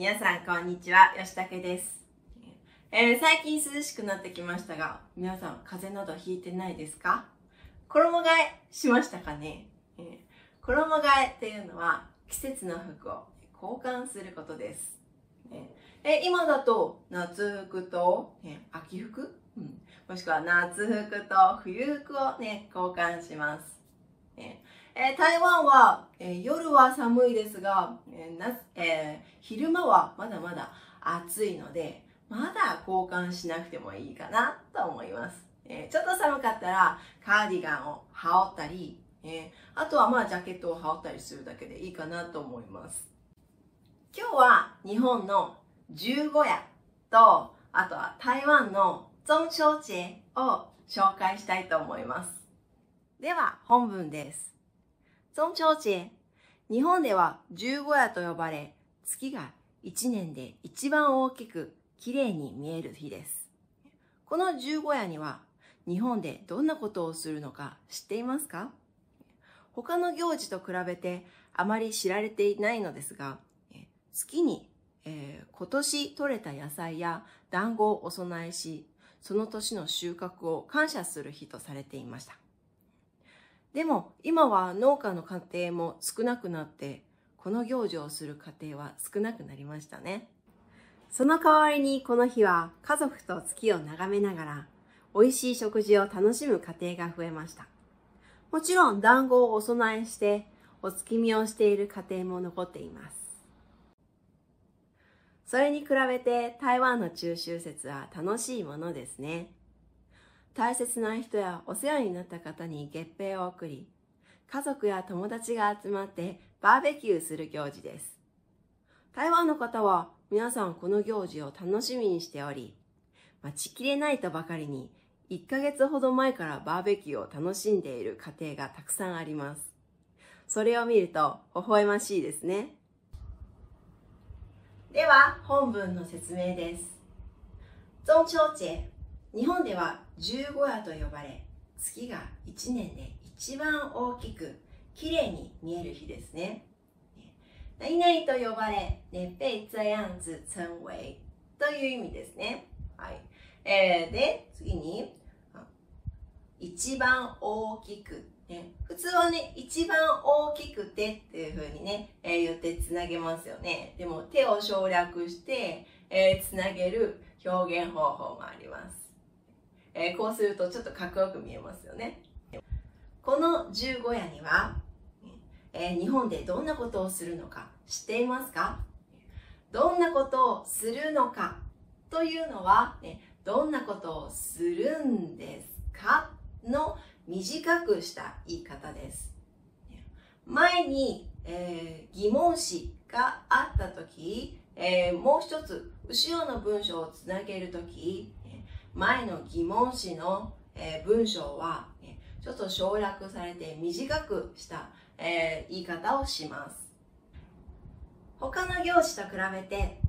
皆さんこんにちは。吉武です、えー最近涼しくなってきましたが皆さん風邪などひいてないですか？衣替えしましたかね、えー衣替えっていうのは季節の服を交換することです、えー今だと夏服と、ね、秋服、うん、もしくは夏服と冬服をね交換します、ねえー台湾は、えー夜は寒いですが、えーなえ昼間はまだまだ暑いのでまだ交換しなくてもいいかなと思います、えちょっと寒かったらカーディガンを羽織ったり、えあとはまあジャケットを羽織ったりするだけでいいかなと思います。今日は日本の十五夜とあとは台湾の中秋節を紹介したいと思います。では本文です。中秋節日本では十五夜と呼ばれ月が一年で一番大きく綺麗に見える日です。この十五夜には日本でどんなことをするのか知っていますか？他の行事と比べてあまり知られていないのですが月に、えー今年採れた野菜や団子をお供えしその年の収穫を感謝する日とされていました。でも今は農家の家庭も少なくなってこの行事をする家庭は少なくなりましたね。その代わりにこの日は家族と月を眺めながら美味しい食事を楽しむ家庭が増えました。もちろん団子をお供えしてお月見をしている家庭も残っています。それに比べて台湾の中秋節は楽しいものですね。大切な人やお世話になった方に月餅を送り家族や友達が集まってバーベキューする行事です。台湾の方は皆さんこの行事を楽しみにしており待ちきれないとばかりに1ヶ月ほど前からバーベキューを楽しんでいる家庭がたくさんあります。それを見ると微笑ましいですね。では本文の説明です。中秋節日本では十五夜と呼ばれ月が1年で一番大きく綺麗に見える日ですね何々と呼ばれ、ね、被这样子称为という意味ですね。はい。えー、で、次に、一番大きく、ね。普通はね、一番大きくてっていう風にね、えー言ってつなげますよね。でも手を省略して、えーつなげる表現方法もあります。えーこうするとちょっとかっこよく見えますよね。この十五夜には、えー日本でどんなことをするのか知っていますか？どんなことをするのか？というのは、ね、どんなことをするんですか？の短くした言い方です。前に、えー疑問詞があった時、えーもう一つ後ろの文章をつなげる時前の疑問詞の、え文章は、ねちょっと省略されて短くした、え言い方をします。他の行詞と比べて、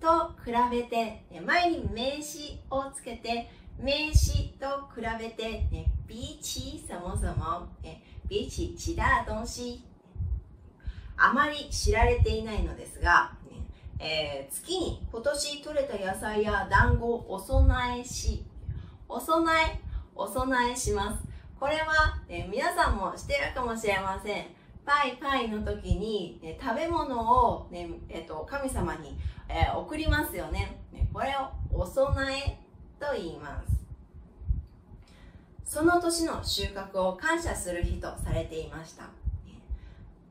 と比べて、ね前に名詞をつけて、名詞と比べて、ね、比起什么什么、ね比起其他東西、あまり知られていないのですが、えー月に今年採れた野菜や団子をお供えし、お供え、お供えします。これは、ね、皆さんもしてるかもしれません。パイパイの時に、ね、食べ物を、ねえっと神様に、えー送りますよねね。これをお供えと言います。その年の収穫を感謝する日とされていました。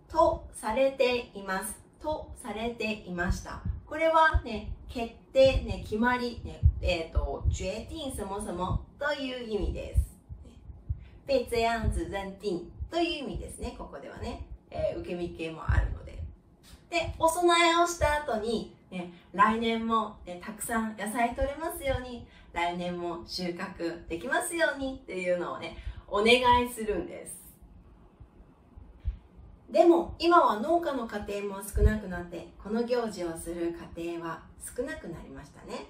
とされています。とされていました。これはね、決定、ね、決まり、ね、えっ、と、決定什么什么という意味です。被这样子認定という意味ですね、ここではね。えー受け身系もあるので。で、お供えをした後に、ね、来年も、ね、たくさん野菜取れますように、来年も収穫できますようにっていうのをね、お願いするんです。でも今は農家の家庭も少なくなってこの行事をする家庭は少なくなりましたね、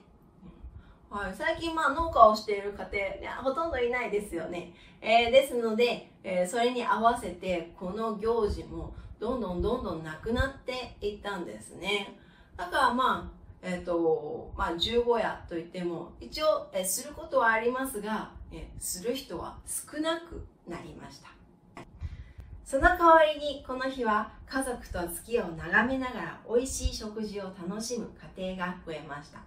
はい、最近まあ農家をしている家庭、ほとんどいないですよね、えーですので、えーそれに合わせてこの行事もどんどんどんどんなくなっていったんですね。だからまあえっ、ー、とまあ十五夜といっても一応、えすることはありますが、えする人は少なくなりました。その代わりにこの日は家族と月を眺めながら美味しい食事を楽しむ家庭が増えました。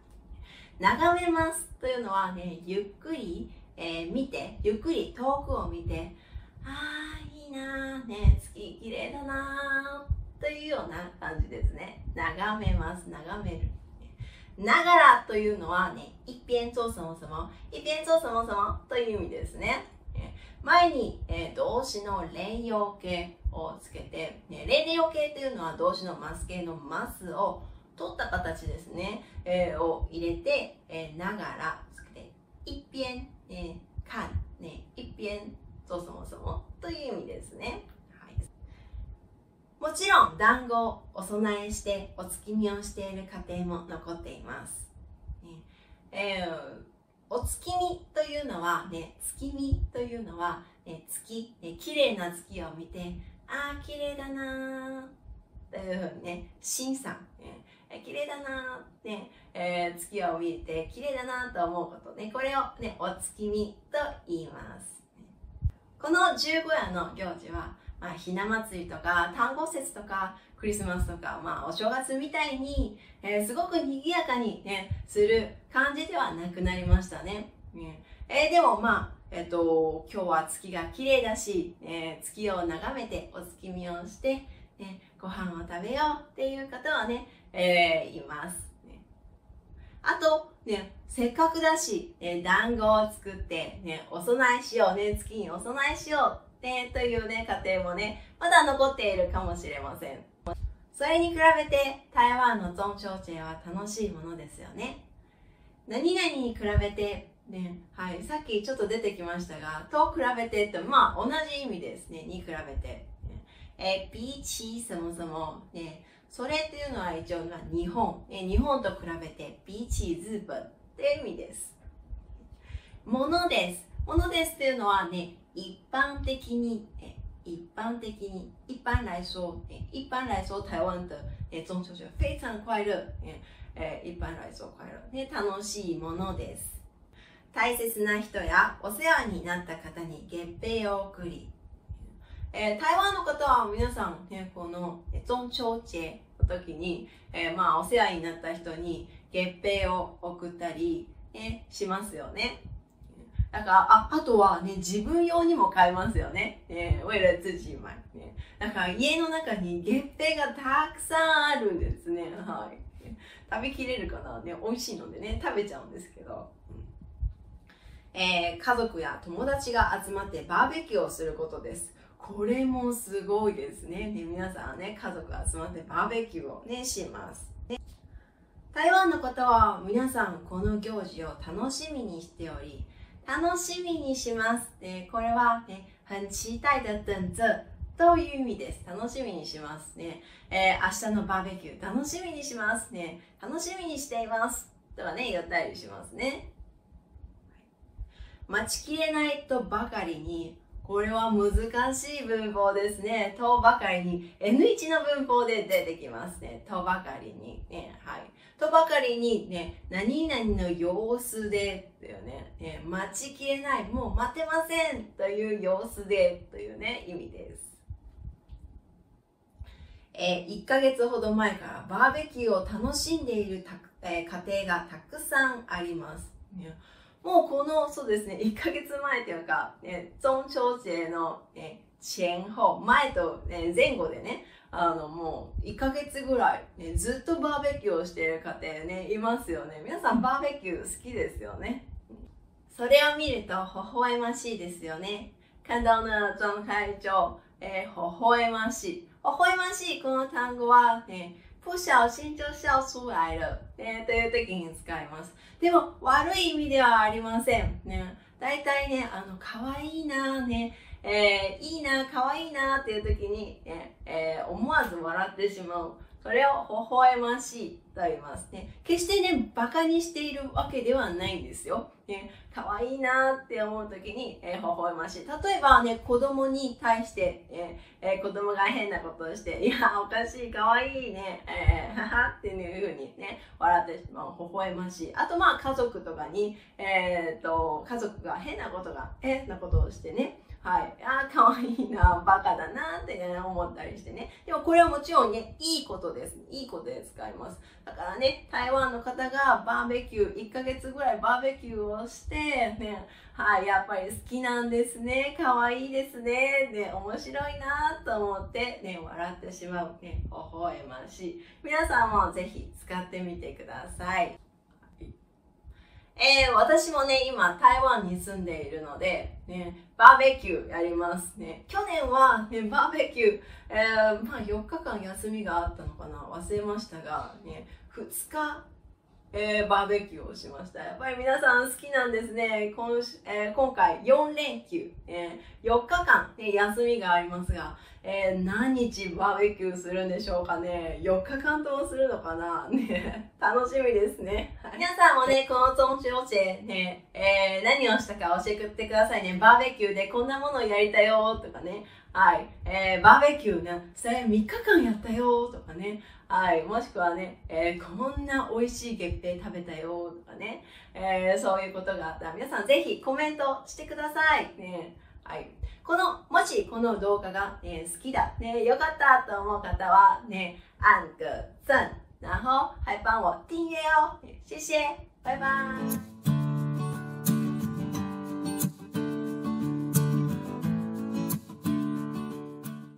眺めますというのはねゆっくり、えー、見てゆっくり遠くを見てああいいなーね月綺麗だなーというような感じですね。眺めます眺める。ながらというのはね一辺做什么什么一辺做什么什么という意味ですね。前に、えー、動詞の連用形をつけて、ね、連用形というのは動詞のマス形のマスを取った形ですね、えー、を入れて、えー、ながらつけて、一辺、ね、看、ね、一辺、そうそもそもという意味ですね。はい、もちろん、団子をお供えしてお月見をしている家庭も残っています。ねえーお月見というのはね、月見というのは、ね、月、ね、綺麗な月を見て、ああ、綺麗だなというふうにね、審査、ね、綺麗だなね、えー、月を見て綺麗だなと思うことね、これをね、お月見と言います。この十五夜の行事は、まあ、ひな祭りとか、単語節とか、クリスマスとか、まあ、お正月みたいに、えー、すごく賑やかにね、する感じではなくなりましたね。ねえー、でもまあ、えっ、ー、と、今日は月が綺麗だし、えー、月を眺めてお月見をして、ね、ご飯を食べようっていう方はね、え、います。あと、ね、せっかくだし、ね、団子を作って、ね、お供えしようね、月にお供えしよう、ね、というね、家庭もね、まだ残っているかもしれません。それに比べて台湾の中秋節は楽しいものですよね。何々に比べて、ね、はい、さっきちょっと出てきましたが、と比べてって、まあ同じ意味ですね、に比べて。ね、えー、比起そもそも、ね、それっていうのは一応、まあ、日本、ね、日本と比べて、比起日本っていう意味です。ものです。ものですっていうのはね、一般的に、え一般的に一般来说，一般来说，台湾的诶中秋节非常快乐，诶一般来说快乐。ね楽しいものです。大切な人やお世話になった方に月餅を送り、えー、台湾の方は皆さん、ね、この中秋節の時に、えー、まあお世話になった人に月餅を送ったり、ね、しますよね。だから、あ、あとはね、自分用にも買えますよね。えー、为了自己買。ね。だから家の中に月餅がたくさんあるんですね。はい。食べきれるかなね、美味しいのでね、食べちゃうんですけど。えー、家族や友達が集まってバーベキューをすることです。これもすごいですね。ね皆さんね、家族集まってバーベキューをね、します。ね、台湾の方は皆さんこの行事を楽しみにしており、楽しみにします。ね、これはね、很期待的等着という意味です。楽しみにしますね。えー、明日のバーベキュー楽しみにしますね。楽しみにしています。とはね、言ったりしますね。待ちきれないとばかりに、これは難しい文法ですね。とばかりに、N1 の文法で出てきますね。とばかりに。ね、はい。とばかりにね、何々の様子で、というね、ね待ちきれない、もう待てませんという様子で、というね、意味です。えー、1ヶ月ほど前からバーベキューを楽しんでいるた、えー、家庭がたくさんあります。ね、もうこの、そうですね、1ヶ月前というか、ね、中秋節の、ね、前後、前と、ね、前後でね、あの、もう、1ヶ月ぐらい、ね、ずっとバーベキューをしている家庭ね、いますよね。皆さんバーベキュー好きですよね。それを見ると、微笑ましいですよね。看到呢状態上、えー、微笑ましい。微笑ましいこの単語は、ね、不小心就笑出来了、ね、という時に使います。でも、悪い意味ではありません。ね、大体ね、あの、可愛いなね、えー、いいな、可愛いなっていう時に、ねえー、思わず笑ってしまうそれを微笑ましいと言いますね。決してね、馬鹿にしているわけではないんですよ。ね、可愛いなって思う時に、えー、微笑ましい。例えばね、子供に対して、えーえー、子供が変なことをして、いや、おかしい、可愛いね、えー、ははっていうふうにね、笑ってしまう、微笑ましい。あとまあ、家族とかに、えっ、と、家族が変なことが、変なことをしてね、はい。ああ、かわいいな、バカだなって、ね、思ったりしてね。でもこれはもちろんね、いいことです。いいことで使います。だからね、台湾の方がバーベキュー、1ヶ月ぐらいバーベキューをして、ね、はい、やっぱり好きなんですね。かわいいですね。で、面白いなと思って、ね、笑ってしまう。ね、微笑ましい。皆さんもぜひ使ってみてください。えー、私もね、今台湾に住んでいるので、ね、バーベキューやりますね。去年は、ね、バーベキュー、えー、まあ4日間休みがあったのかな忘れましたが、ね、2日、えー、バーベキューをしました。やっぱり皆さん好きなんですね。今,、えー、今回4連休、え、4日間、ね、休みがありますが、えー、何日バーベキューするんでしょうかね？4日間ともするのかな？ね、楽しみですね。皆さんもね、この中秋節ね、えー、何をしたか教えてくださいね。バーベキューでこんなものやりたよとかね。はい。えー、バーベキューね、それ3日間やったよとかね。はい。もしくはね、えー、こんな美味しい月餅食べたよとかね。えー、そういうことがあったら皆さんぜひコメントしてください。ね。はい。この、もしこの動画が、ね、好きだ、ね、よかったと思う方は、ね、按个赞，然后还帮我订阅哦，谢谢，拜拜。